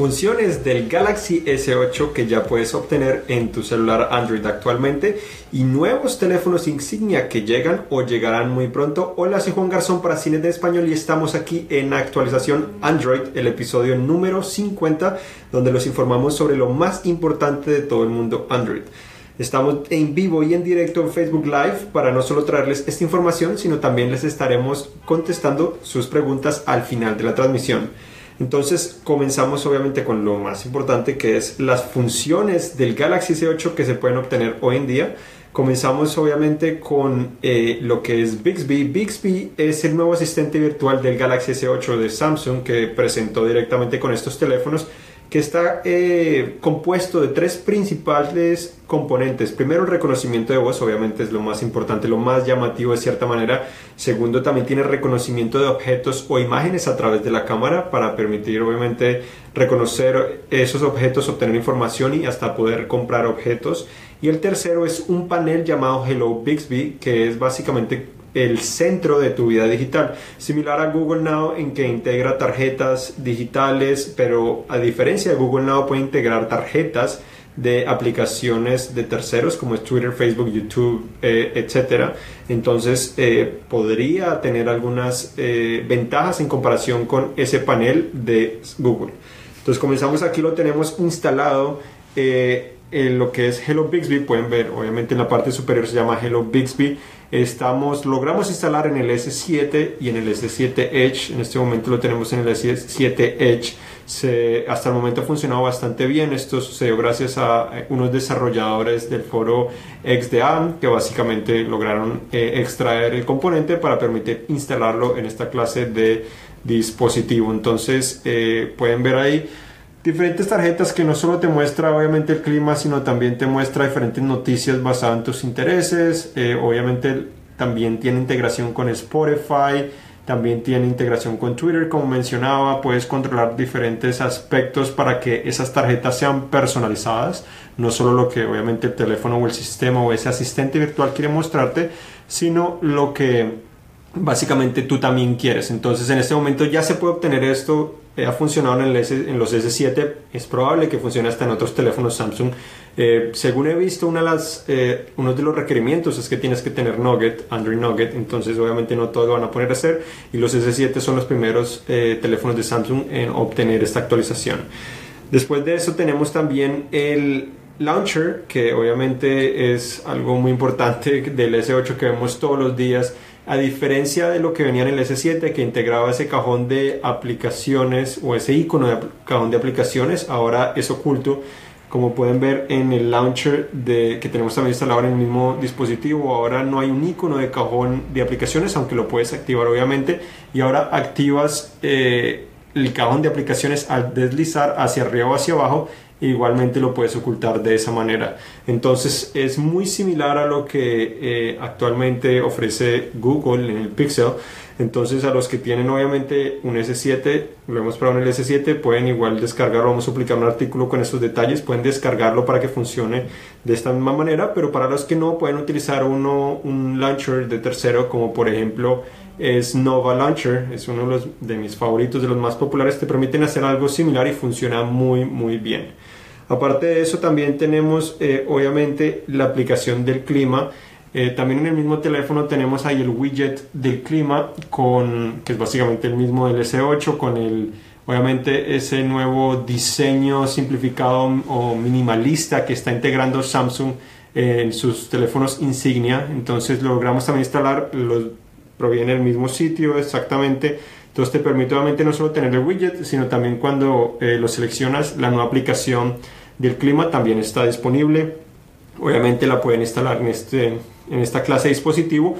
funciones del Galaxy S8 que ya puedes obtener en tu celular Android actualmente y nuevos teléfonos insignia que llegan o llegarán muy pronto. Hola, soy Juan Garzón para Cines de Español y estamos aquí en actualización Android, el episodio número 50, donde los informamos sobre lo más importante de todo el mundo Android. Estamos en vivo y en directo en Facebook Live para no solo traerles esta información, sino también les estaremos contestando sus preguntas al final de la transmisión. Entonces comenzamos obviamente con lo más importante que es las funciones del Galaxy S8 que se pueden obtener hoy en día. Comenzamos obviamente con eh, lo que es Bixby. Bixby es el nuevo asistente virtual del Galaxy S8 de Samsung que presentó directamente con estos teléfonos que está eh, compuesto de tres principales componentes. Primero, el reconocimiento de voz, obviamente es lo más importante, lo más llamativo de cierta manera. Segundo, también tiene reconocimiento de objetos o imágenes a través de la cámara para permitir, obviamente, reconocer esos objetos, obtener información y hasta poder comprar objetos. Y el tercero es un panel llamado Hello Bixby, que es básicamente el centro de tu vida digital. Similar a Google Now en que integra tarjetas digitales, pero a diferencia de Google Now puede integrar tarjetas de aplicaciones de terceros como es Twitter, Facebook, YouTube, eh, etcétera. Entonces eh, podría tener algunas eh, ventajas en comparación con ese panel de Google. Entonces comenzamos aquí, lo tenemos instalado en lo que es Hello Bixby. Pueden ver, obviamente en la parte superior se llama Hello Bixby estamos, logramos instalar en el S7 y en el S7 Edge. En este momento lo tenemos en el S7 Edge. Hasta el momento ha funcionado bastante bien. Esto sucedió gracias a unos desarrolladores del foro XDA que básicamente lograron eh, extraer el componente para permitir instalarlo en esta clase de dispositivo. Entonces eh, pueden ver ahí diferentes tarjetas que no solo te muestra obviamente el clima, sino también te muestra diferentes noticias basadas en tus intereses. Eh, obviamente también tiene integración con Spotify, también tiene integración con Twitter, como mencionaba, puedes controlar diferentes aspectos para que esas tarjetas sean personalizadas, no solo lo que obviamente el teléfono o el sistema o ese asistente virtual quiere mostrarte, sino lo que básicamente tú también quieres. Entonces en este momento ya se puede obtener esto eh, ha funcionado en, los S7, es probable que funcione hasta en otros teléfonos Samsung. Eh, según he visto, una de eh, uno de los requerimientos es que tienes que tener Nugget, Android Nugget, entonces obviamente no todos lo van a poner a hacer y los S7 son los primeros teléfonos de Samsung en obtener esta actualización. Después de eso tenemos también el launcher, que obviamente es algo muy importante del S8 que vemos todos los días a diferencia de lo que venía en el S7 que integraba ese cajón de aplicaciones o ese icono de cajón de aplicaciones, ahora es oculto. Como pueden ver en el launcher de, que tenemos también instalado en el mismo dispositivo, ahora no hay un icono de cajón de aplicaciones, aunque lo puedes activar obviamente. Y ahora activas eh, el cajón de aplicaciones al deslizar hacia arriba o hacia abajo igualmente lo puedes ocultar de esa manera. Entonces es muy similar a lo que eh, actualmente ofrece Google en el Pixel. Entonces a los que tienen obviamente un S7, lo hemos probado en el S7, pueden igual descargarlo, vamos a publicar un artículo con estos detalles, pueden descargarlo para que funcione de esta misma manera, pero para los que no pueden utilizar uno, un launcher de tercero como por ejemplo es Nova Launcher, es uno de, los, de mis favoritos, de los más populares, te permiten hacer algo similar y funciona muy muy bien. Aparte de eso también tenemos eh, obviamente la aplicación del clima. Eh, también en el mismo teléfono tenemos ahí el widget del clima con que es básicamente el mismo del S8 con el obviamente ese nuevo diseño simplificado o minimalista que está integrando Samsung en sus teléfonos insignia. Entonces logramos también instalar los proviene del mismo sitio exactamente. Entonces te permite obviamente no solo tener el widget, sino también cuando eh, lo seleccionas, la nueva aplicación del clima también está disponible. Obviamente la pueden instalar en, este, en esta clase de dispositivo.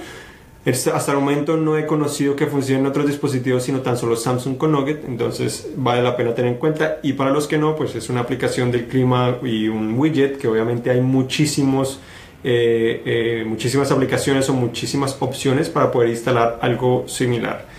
Hasta el momento no he conocido que funcione en otros dispositivos, sino tan solo Samsung con Nugget, entonces vale la pena tener en cuenta. Y para los que no, pues es una aplicación del clima y un widget que obviamente hay muchísimos, eh, eh, muchísimas aplicaciones o muchísimas opciones para poder instalar algo similar.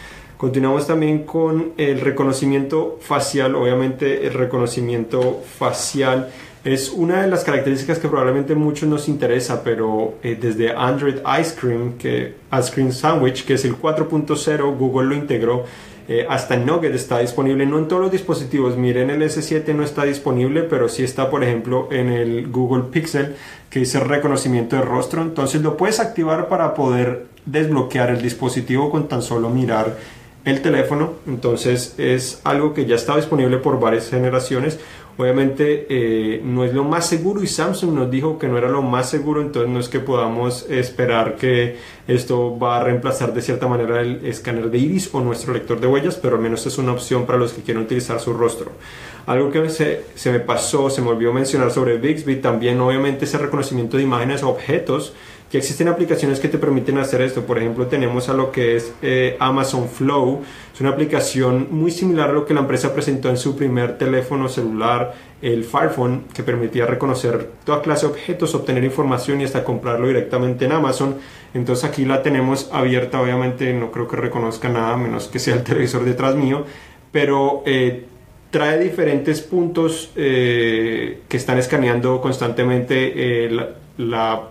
Continuamos también con el reconocimiento facial. Obviamente el reconocimiento facial Es una de las características que probablemente muchos nos interesa, pero eh, desde Android Ice Cream, que, Ice Cream Sandwich, que es el 4.0, Google lo integró. Eh, hasta Nugget está disponible, no en todos los dispositivos. Miren, el S7 no está disponible, pero sí está, por ejemplo, en el Google Pixel, que dice reconocimiento de rostro. Entonces lo puedes activar para poder desbloquear el dispositivo con tan solo mirar el teléfono. Entonces es algo que ya está disponible por varias generaciones. Obviamente eh, no es lo más seguro y Samsung nos dijo que no era lo más seguro, entonces no es que podamos esperar que esto va a reemplazar de cierta manera el escáner de iris o nuestro lector de huellas, pero al menos es una opción para los que quieren utilizar su rostro. Algo que se, se me pasó, se me olvidó mencionar sobre Bixby, también obviamente ese reconocimiento de imágenes, objetos, que existen aplicaciones que te permiten hacer esto. Por ejemplo, tenemos a lo que es eh, Amazon Flow. Es una aplicación muy similar a lo que la empresa presentó en su primer teléfono celular, el Firephone, que permitía reconocer toda clase de objetos, obtener información y hasta comprarlo directamente en Amazon. Entonces aquí la tenemos abierta. Obviamente no creo que reconozca nada, menos que sea el televisor detrás mío. Pero eh, trae diferentes puntos eh, que están escaneando constantemente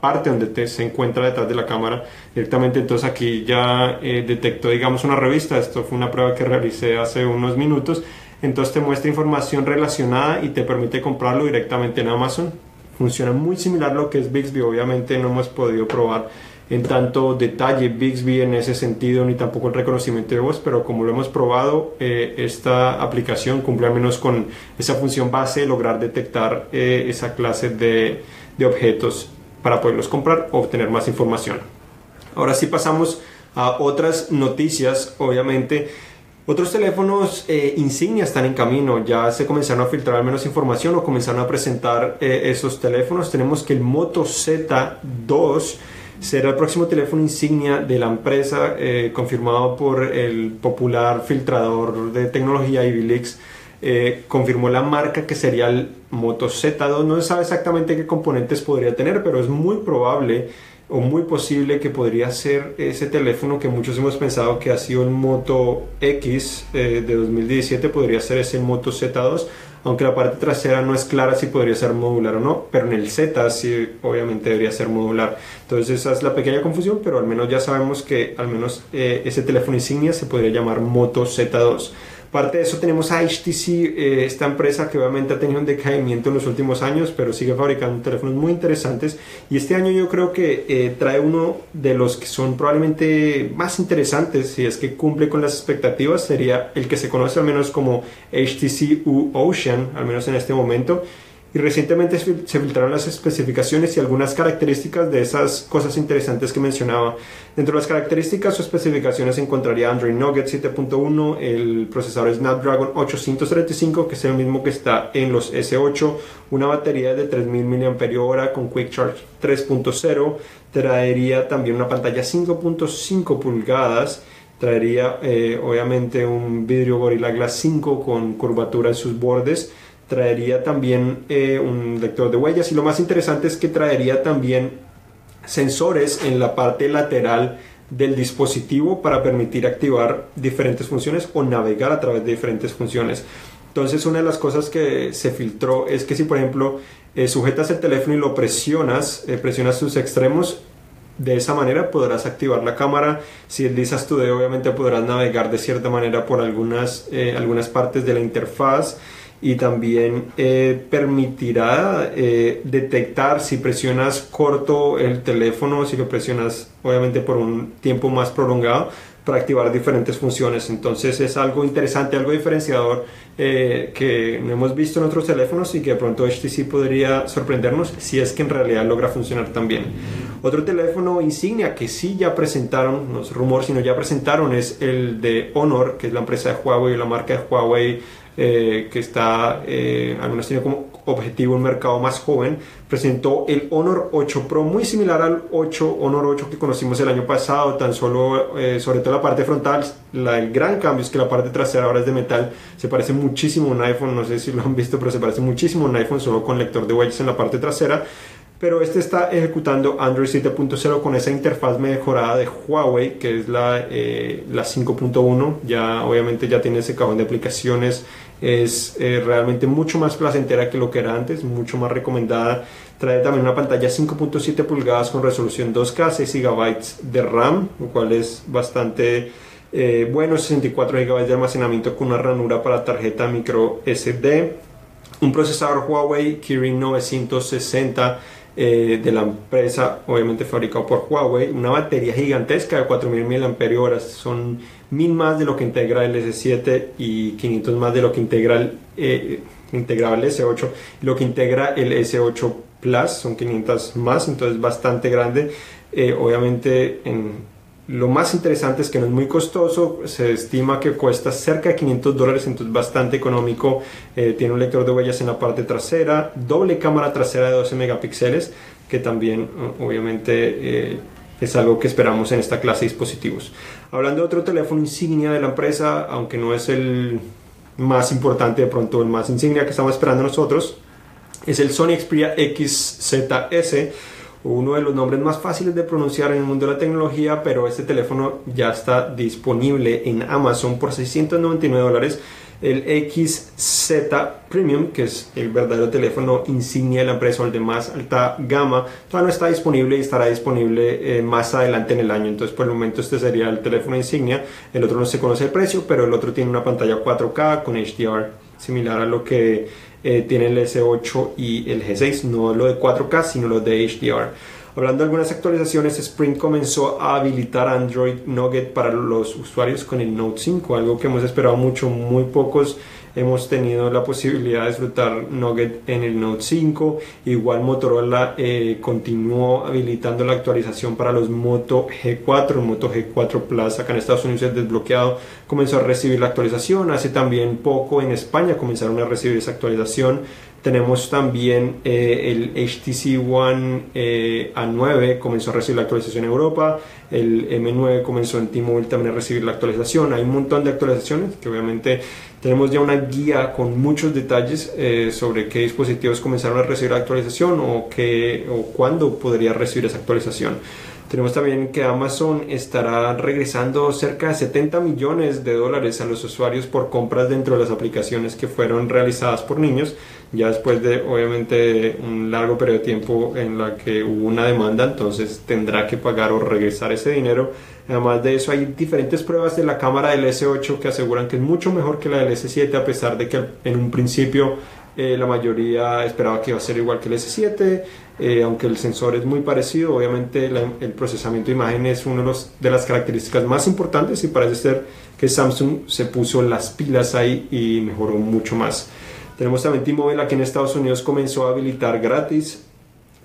parte donde te, se encuentra detrás de la cámara directamente. Entonces aquí ya eh, detectó, digamos, una revista. Esto fue una prueba que realicé hace unos minutos. Entonces te muestra información relacionada y te permite comprarlo directamente en Amazon. Funciona muy similar a lo que es Bixby. Obviamente no hemos podido probar en tanto detalle Bixby en ese sentido, ni tampoco el reconocimiento de voz, pero como lo hemos probado, eh, esta aplicación cumple al menos con esa función base, lograr detectar eh, esa clase de, de objetos para poderlos comprar o obtener más información. Ahora sí pasamos a otras noticias, obviamente. Otros teléfonos eh, insignia están en camino, ya se comenzaron a filtrar al menos información o comenzaron a presentar eh, esos teléfonos. Tenemos que el Moto Z2 será el próximo teléfono insignia de la empresa, eh, confirmado por el popular filtrador de tecnología Ivilix eh, confirmó la marca que sería el Moto Z2. No se sabe exactamente qué componentes podría tener, pero es muy probable o muy posible que podría ser ese teléfono que muchos hemos pensado que ha sido el Moto X eh, de 2017, podría ser ese Moto Z2, aunque la parte trasera no es clara si podría ser modular o no, pero en el Z sí obviamente debería ser modular. Entonces esa es la pequeña confusión, pero al menos ya sabemos que al menos eh, ese teléfono insignia se podría llamar Moto Z2. Parte de eso tenemos a HTC, eh, esta empresa que obviamente ha tenido un decaimiento en los últimos años, pero sigue fabricando teléfonos muy interesantes. Y este año yo creo que eh, trae uno de los que son probablemente más interesantes, si es que cumple con las expectativas, sería el que se conoce al menos como HTC U Ocean, al menos en este momento y recientemente se filtraron las especificaciones y algunas características de esas cosas interesantes que mencionaba. Dentro de las características o especificaciones encontraría Android Nougat 7.1, el procesador Snapdragon 835, que es el mismo que está en los S8, una batería de 3000 mAh con Quick Charge 3.0, traería también una pantalla 5.5 pulgadas, traería eh, obviamente un vidrio Gorilla Glass 5 con curvatura en sus bordes, traería también eh, un lector de huellas y lo más interesante es que traería también sensores en la parte lateral del dispositivo para permitir activar diferentes funciones o navegar a través de diferentes funciones. Entonces una de las cosas que se filtró es que si por ejemplo eh, sujetas el teléfono y lo presionas, eh, presionas sus extremos, de esa manera podrás activar la cámara. Si deslizas tu dedo obviamente podrás navegar de cierta manera por algunas, algunas partes de la interfaz y también eh, permitirá eh, detectar si presionas corto el teléfono, si lo presionas obviamente por un tiempo más prolongado para activar diferentes funciones. Entonces es algo interesante, algo diferenciador eh, que no hemos visto en otros teléfonos y que de pronto HTC podría sorprendernos si es que en realidad logra funcionar también. Otro teléfono insignia que sí ya presentaron, no es rumor, sino ya presentaron es el de Honor, que es la empresa de Huawei, la marca de Huawei eh, que está, eh, al menos tiene como objetivo un mercado más joven, presentó el Honor 8 Pro, muy similar al 8 Honor 8 que conocimos el año pasado, tan solo, eh, sobre todo la parte frontal, la, el gran cambio es que la parte trasera ahora es de metal, se parece muchísimo a un iPhone, no sé si lo han visto, pero se parece muchísimo a un iPhone solo con lector de huellas en la parte trasera pero este está ejecutando Android 7.0 con esa interfaz mejorada de Huawei, que es la, la 5.1. Ya obviamente ya tiene ese cajón de aplicaciones es eh, realmente mucho más placentera que lo que era antes, mucho más recomendada. Trae también una pantalla 5.7 pulgadas con resolución 2K, 6 GB de RAM, lo cual es bastante eh, bueno, 64 GB de almacenamiento con una ranura para tarjeta micro SD. Un procesador Huawei Kirin 960 eh, de la empresa, obviamente fabricado por Huawei, una batería gigantesca de 4000 mAh, son 1000 más de lo que integra el S7 y 500 más de lo que integra el, eh, el S8, lo que integra el S8 Plus son 500 más, entonces bastante grande. Eh, obviamente en, lo más interesante es que no es muy costoso, se estima que cuesta cerca de 500 dólares, entonces bastante económico. Eh, tiene un lector de huellas en la parte trasera, doble cámara trasera de 12 megapíxeles, que también obviamente eh, es algo que esperamos en esta clase de dispositivos. Hablando de otro teléfono insignia de la empresa, aunque no es el más importante, de pronto el más insignia que estamos esperando nosotros, es el Sony Xperia XZS uno de los nombres más fáciles de pronunciar en el mundo de la tecnología, pero este teléfono ya está disponible en Amazon por 699 dólares. El XZ Premium, que es el verdadero teléfono insignia de la empresa, el de más alta gama, todavía no está disponible y estará disponible eh, más adelante en el año. Entonces, por el momento, este sería el teléfono insignia. El otro no se conoce el precio, pero el otro tiene una pantalla 4K con HDR, similar a lo que eh, tiene el S8 y el G6, no lo de 4K, sino lo de HDR. Hablando de algunas actualizaciones, Sprint comenzó a habilitar Android Nugget para los usuarios con el Note 5, algo que hemos esperado mucho, muy pocos hemos tenido la posibilidad de disfrutar Nugget en el Note 5. Igual Motorola eh, continuó habilitando la actualización para los Moto G4. El Moto G4 Plus acá en Estados Unidos es desbloqueado, comenzó a recibir la actualización. Hace también poco en España comenzaron a recibir esa actualización. Tenemos también eh, el HTC One eh, A9, comenzó a recibir la actualización en Europa. El M9 comenzó en T-Mobile también a recibir la actualización. Hay un montón de actualizaciones que obviamente tenemos ya una guía con muchos detalles eh, sobre qué dispositivos comenzaron a recibir la actualización o, qué, o cuándo podría recibir esa actualización. Tenemos también que Amazon estará regresando cerca de 70 millones de dólares a los usuarios por compras dentro de las aplicaciones que fueron realizadas por niños, ya después de obviamente un largo periodo de tiempo en la que hubo una demanda, entonces tendrá que pagar o regresar ese dinero. Además de eso hay diferentes pruebas de la cámara del S8 que aseguran que es mucho mejor que la del S7 a pesar de que en un principio eh, la mayoría esperaba que iba a ser igual que el S7, eh, aunque el sensor es muy parecido, obviamente el procesamiento de imagen es una de, de, las características más importantes y parece ser que Samsung se puso las pilas ahí y mejoró mucho más. Tenemos también T-Mobile aquí en Estados Unidos comenzó a habilitar gratis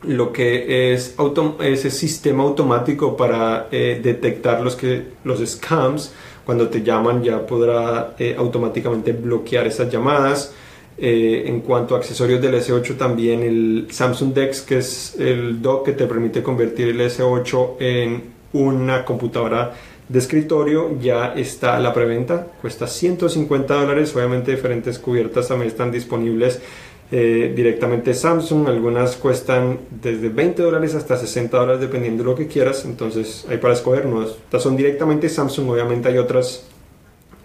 lo que es ese sistema automático para eh, detectar los, que, los scams. Cuando te llaman ya podrá automáticamente bloquear esas llamadas. Eh, en cuanto a accesorios del S8 también el Samsung Dex que es el dock que te permite convertir el S8 en una computadora de escritorio ya está la preventa. Cuesta 150 dólares. Obviamente diferentes cubiertas también están disponibles eh, directamente Samsung. Algunas cuestan desde 20 dólares hasta 60 dólares dependiendo de lo que quieras. Entonces hay para escoger. No estas son directamente Samsung. Obviamente hay otras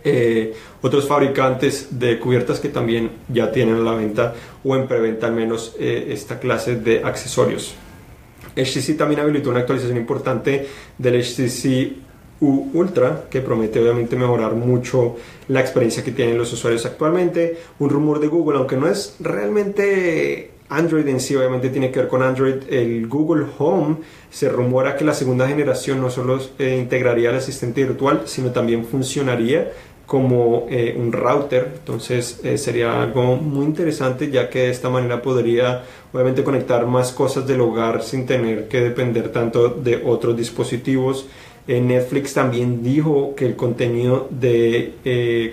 eh, otros fabricantes de cubiertas que también ya tienen a la venta o en preventa al menos eh, esta clase de accesorios. HTC también habilitó una actualización importante del HTC U Ultra que promete obviamente mejorar mucho la experiencia que tienen los usuarios actualmente. Un rumor de Google, aunque no es realmente Android en sí, obviamente tiene que ver con Android, el Google Home se rumora que la segunda generación no solo eh, integraría el asistente virtual, sino también funcionaría como eh, un router. Entonces eh, sería algo muy interesante ya que de esta manera podría obviamente conectar más cosas del hogar sin tener que depender tanto de otros dispositivos. Eh, Netflix también dijo que el contenido de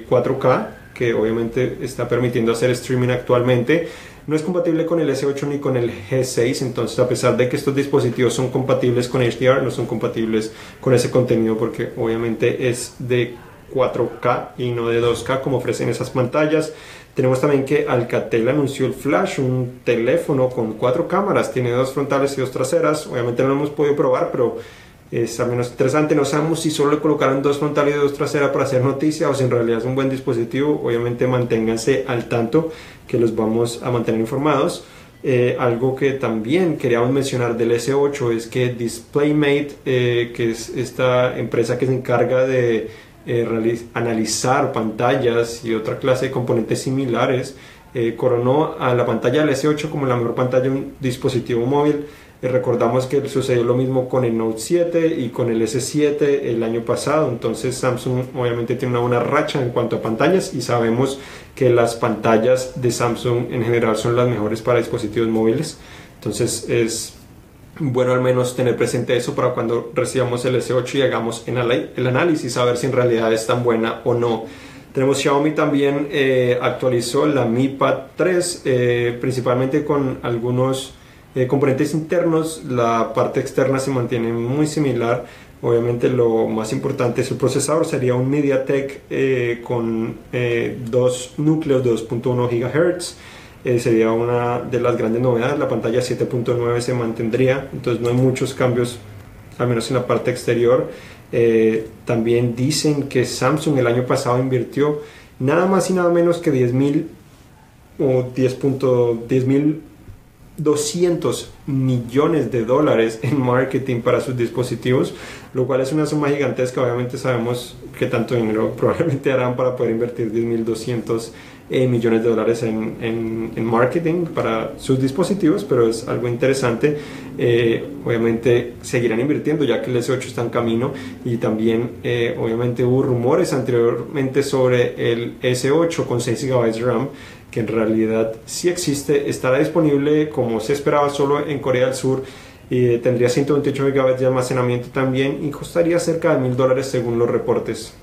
4K, que obviamente está permitiendo hacer streaming actualmente, no es compatible con el S8 ni con el G6, entonces a pesar de que estos dispositivos son compatibles con HDR, no son compatibles con ese contenido porque obviamente es de 4K y no de 2K como ofrecen esas pantallas. Tenemos también que Alcatel anunció el Flash, un teléfono con cuatro cámaras, tiene dos frontales y dos traseras. Obviamente no lo hemos podido probar, pero es al menos interesante. No sabemos si solo le colocaron dos frontales y dos traseras para hacer noticia o si en realidad es un buen dispositivo. Obviamente manténganse al tanto que los vamos a mantener informados. Eh, algo que también queríamos mencionar del S8 es que DisplayMate, eh, que es esta empresa que se encarga de eh, analizar pantallas y otra clase de componentes similares, coronó a la pantalla del S8 como la mejor pantalla de un dispositivo móvil recordamos que sucedió lo mismo con el Note 7 y con el S7 el año pasado, entonces Samsung obviamente tiene una buena racha en cuanto a pantallas y sabemos que las pantallas de Samsung en general son las mejores para dispositivos móviles, entonces es bueno al menos tener presente eso para cuando recibamos el S8 y hagamos el análisis a ver si en realidad es tan buena o no. Tenemos Xiaomi también eh, actualizó la Mi Pad 3 eh, principalmente con algunos eh, componentes internos, la parte externa se mantiene muy similar. Obviamente lo más importante es el procesador, sería un MediaTek eh, con eh, dos núcleos de 2.1 GHz. sería una de las grandes novedades, la pantalla 7.9 se mantendría, entonces no hay muchos cambios, al menos en la parte exterior. también dicen que Samsung el año pasado invirtió nada más y nada menos que 10.000 o 10.10 200 millones de dólares en marketing para sus dispositivos, lo cual es una suma gigantesca. Obviamente sabemos que tanto dinero probablemente harán para poder invertir 10.200 eh, millones de dólares en, en, marketing para sus dispositivos, pero es algo interesante. Eh, obviamente seguirán invirtiendo ya que el S8 está en camino y también eh, obviamente hubo rumores anteriormente sobre el S8 con 6 GB de RAM que en realidad sí existe, estará disponible como se esperaba solo en Corea del Sur y tendría 128 GB de almacenamiento también y costaría cerca de mil dólares según los reportes.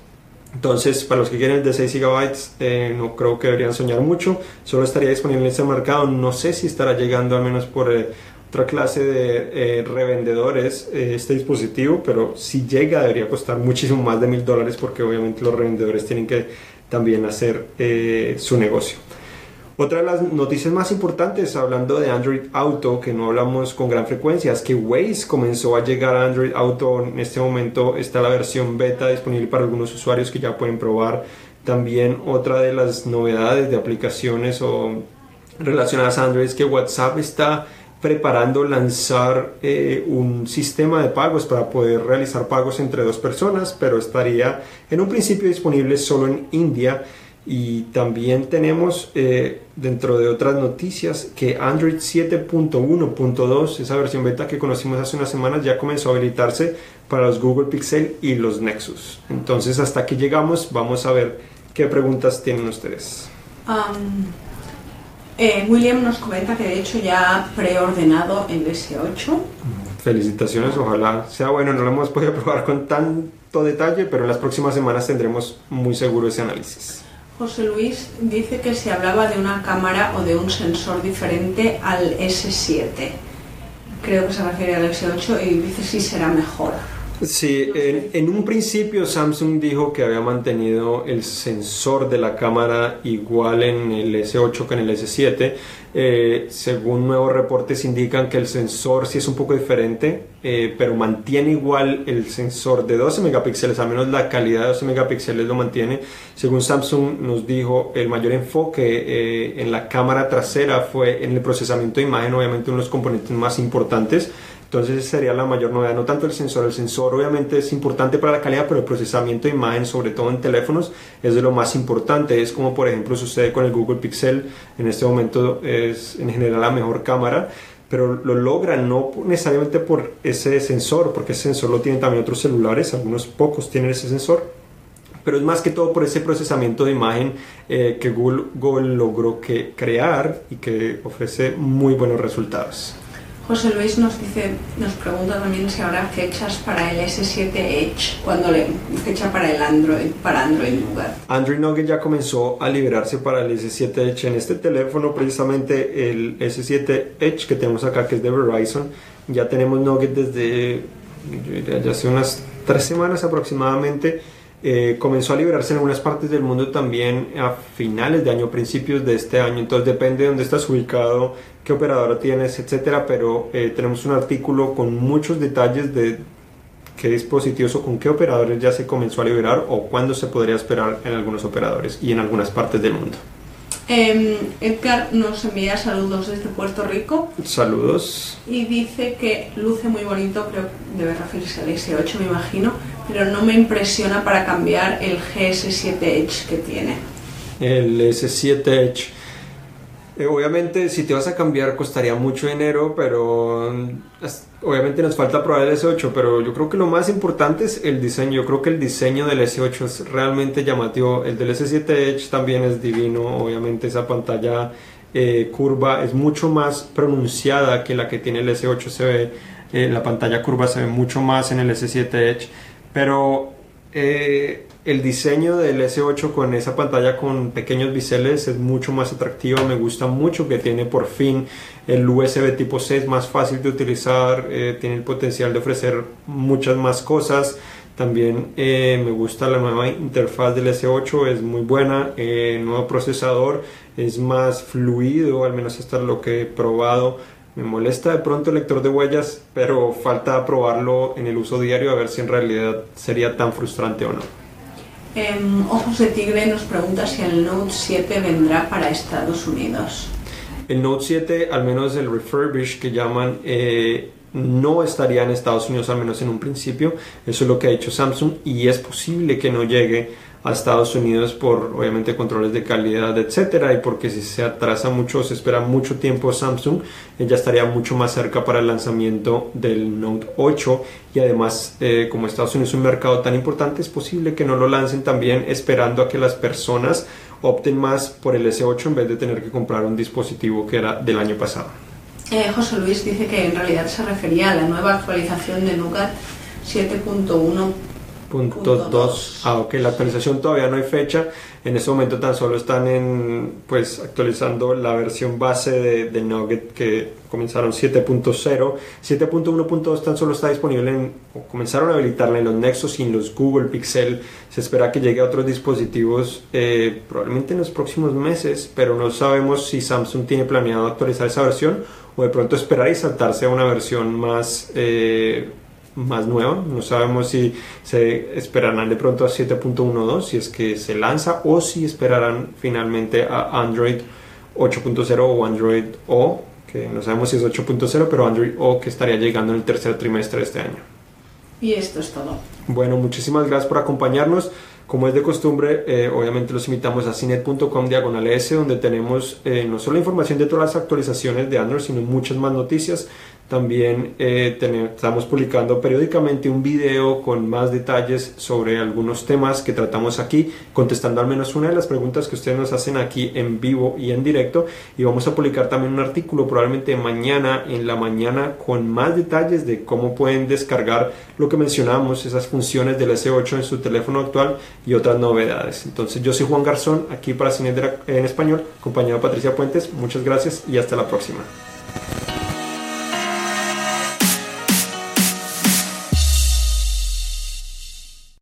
Entonces, para los que quieren el de 6 GB, eh, no creo que deberían soñar mucho. Solo estaría disponible en ese mercado. No sé si estará llegando al menos por eh, otra clase de eh, revendedores este dispositivo, pero si llega debería costar muchísimo más de mil dólares porque obviamente los revendedores tienen que también hacer su negocio. Otra de las noticias más importantes, hablando de Android Auto, que no hablamos con gran frecuencia, es que Waze comenzó a llegar a Android Auto. En este momento está la versión beta disponible para algunos usuarios que ya pueden probar. También otra de las novedades de aplicaciones o relacionadas a Android es que WhatsApp está preparando lanzar eh, un sistema de pagos para poder realizar pagos entre dos personas, pero estaría en un principio disponible solo en India y también tenemos eh, dentro de otras noticias que Android 7.1.2, esa versión beta que conocimos hace unas semanas, ya comenzó a habilitarse para los Google Pixel y los Nexus. Entonces hasta aquí llegamos, vamos a ver qué preguntas tienen ustedes. Eh, William nos comenta que de hecho ya ha preordenado el S8. Felicitaciones, ojalá sea bueno, no lo hemos podido probar con tanto detalle, pero en las próximas semanas tendremos muy seguro ese análisis. José Luis dice que se hablaba de una cámara o de un sensor diferente al S7. Creo que se refiere al S8 y dice si será mejor. Sí, en, un principio Samsung dijo que había mantenido el sensor de la cámara igual en el S8 que en el S7. Eh, según nuevos reportes indican que el sensor sí es un poco diferente, eh, pero mantiene igual el sensor de 12 megapíxeles, al menos la calidad de 12 megapíxeles lo mantiene. Según Samsung nos dijo, el mayor enfoque eh, en la cámara trasera fue en el procesamiento de imagen, obviamente uno de los componentes más importantes entonces sería la mayor novedad, no tanto el sensor, el sensor obviamente es importante para la calidad, pero el procesamiento de imagen, sobre todo en teléfonos, es de lo más importante. Es como por ejemplo sucede con el Google Pixel, en este momento es en general la mejor cámara, pero lo logran no necesariamente por ese sensor, porque ese sensor lo tienen también otros celulares, algunos pocos tienen ese sensor, pero es más que todo por ese procesamiento de imagen eh, que Google, Google logró que crear y que ofrece muy buenos resultados. José Luis nos dice, nos pregunta también si habrá fechas para el S7 Edge, cuando le fecha para el Android, para Android lugar. Android Nougat ya comenzó a liberarse para el S7 Edge en este teléfono, precisamente el S7 Edge que tenemos acá, que es de Verizon. Ya tenemos Nougat desde ya hace unas tres semanas aproximadamente. Eh, comenzó a liberarse en algunas partes del mundo también a finales de año, principios de este año. Entonces depende de dónde estás ubicado qué operadora tienes, etcétera, pero eh, tenemos un artículo con muchos detalles de qué dispositivos o con qué operadores ya se comenzó a liberar o cuándo se podría esperar en algunos operadores y en algunas partes del mundo. Em, Edgar nos envía saludos desde Puerto Rico. Saludos. Y dice que luce muy bonito, creo que debe referirse al S8 me imagino, pero no me impresiona para cambiar el GS7 Edge que tiene. El S7 Edge eh, obviamente, si te vas a cambiar costaría mucho dinero, pero mm, obviamente nos falta probar el S8, pero yo creo que lo más importante es el diseño. Yo creo que el diseño del S8 es realmente llamativo. El del S7 Edge también es divino. Obviamente esa pantalla eh, curva es mucho más pronunciada que la que tiene el S8. Se ve, eh, la pantalla curva se ve mucho más en el S7 Edge, pero eh, el diseño del S8 con esa pantalla con pequeños biseles es mucho más atractivo. Me gusta mucho que tiene por fin el USB tipo C, es más fácil de utilizar, eh, tiene el potencial de ofrecer muchas más cosas. También eh, me gusta la nueva interfaz del S8, es muy buena. nuevo procesador es más fluido, al menos hasta lo que he probado me molesta de pronto el lector de huellas, pero falta probarlo en el uso diario a ver si en realidad sería tan frustrante o no. Em, Ojos de Tigre nos pregunta si el Note 7 vendrá para Estados Unidos. El Note 7, al menos el refurbish que llaman, eh, no estaría en Estados Unidos, al menos en un principio. Eso es lo que ha dicho Samsung y es posible que no llegue a Estados Unidos por obviamente controles de calidad, etcétera, y porque si se atrasa mucho, se espera mucho tiempo Samsung, ya estaría mucho más cerca para el lanzamiento del Note 8 y además eh, como Estados Unidos es un mercado tan importante, es posible que no lo lancen también esperando a que las personas opten más por el S8 en vez de tener que comprar un dispositivo que era del año pasado. Eh, José Luis dice que en realidad se refería a la nueva actualización de Nougat 7.1 Punto 2. Ah, ok, la actualización todavía no hay fecha. En este momento tan solo están en, pues, actualizando la versión base de, de Nugget que comenzaron 7.0. 7.1.2 tan solo está disponible en, o comenzaron a habilitarla en los Nexus y en los Google Pixel. Se espera que llegue a otros dispositivos eh, probablemente en los próximos meses, pero no sabemos si Samsung tiene planeado actualizar esa versión o de pronto esperar y saltarse a una versión más... Eh, más nueva. No sabemos si se esperarán de pronto a 7.12, si es que se lanza, o si esperarán finalmente a Android 8.0 o Android O, que no sabemos si es 8.0, pero Android O que estaría llegando en el tercer trimestre de este año. Y esto es todo. Bueno, muchísimas gracias por acompañarnos. Como es de costumbre, eh, obviamente los invitamos a cinet.com diagonal S, donde tenemos eh, no solo información de todas las actualizaciones de Android, sino muchas más noticias. También eh, estamos publicando periódicamente un video con más detalles sobre algunos temas que tratamos aquí, contestando al menos una de las preguntas que ustedes nos hacen aquí en vivo y en directo. Y vamos a publicar también un artículo probablemente mañana en la mañana con más detalles de cómo pueden descargar lo que mencionamos, esas funciones del S8 en su teléfono actual y otras novedades. Entonces yo soy Juan Garzón, aquí para Cine en Español, acompañado Patricia Puentes. Muchas gracias y hasta la próxima.